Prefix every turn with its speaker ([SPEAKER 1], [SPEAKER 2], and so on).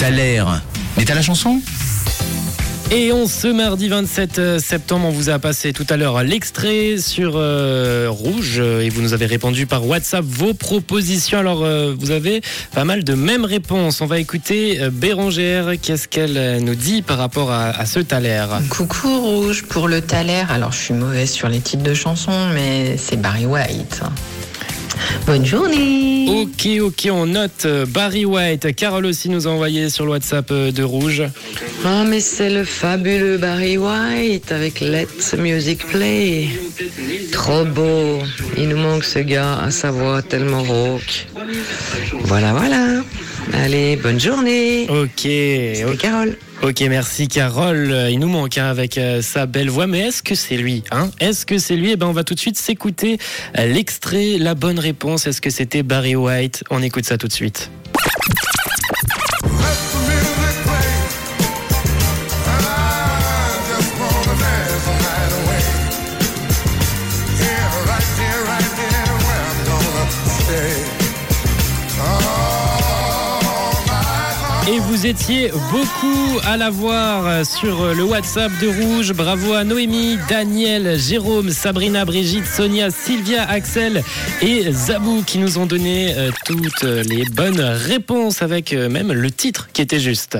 [SPEAKER 1] Thaler. Mais t'as la chanson?
[SPEAKER 2] Et on ce mardi 27 septembre, on vous a passé tout à l'heure l'extrait sur euh, Rouge euh, et vous nous avez répondu par WhatsApp vos propositions. Alors euh, vous avez pas mal de mêmes réponses. On va écouter euh, Bérangère. Qu'est-ce qu'elle euh, nous dit par rapport à, à ce Thaler?
[SPEAKER 3] Coucou Rouge pour le Thaler. Alors je suis mauvaise sur les titres de chansons, mais c'est Barry White. Bonne journée.
[SPEAKER 2] Ok, ok, on note euh, Barry White. Carole aussi nous a envoyé sur le WhatsApp euh, de Rouge.
[SPEAKER 3] Oh mais c'est le fabuleux Barry White avec Let the Music Play. Trop beau. Il nous manque ce gars à sa voix tellement rauque. Voilà, voilà. Allez, bonne journée.
[SPEAKER 2] Ok,
[SPEAKER 3] C'était. Carole.
[SPEAKER 2] Ok, merci Carole. Il nous manque hein, avec euh, sa belle voix, mais est-ce que c'est lui hein? Est-ce que c'est lui? Eh ben, on va tout de suite s'écouter euh, l'extrait, la bonne réponse. Est-ce que c'était Barry White? On écoute ça tout de suite. Et vous étiez beaucoup à la voir sur le WhatsApp de Rouge. Bravo à Noémie, Daniel, Jérôme, Sabrina, Brigitte, Sonia, Sylvia, Axel et Zabou qui nous ont donné euh, toutes les bonnes réponses avec euh, même le titre qui était juste.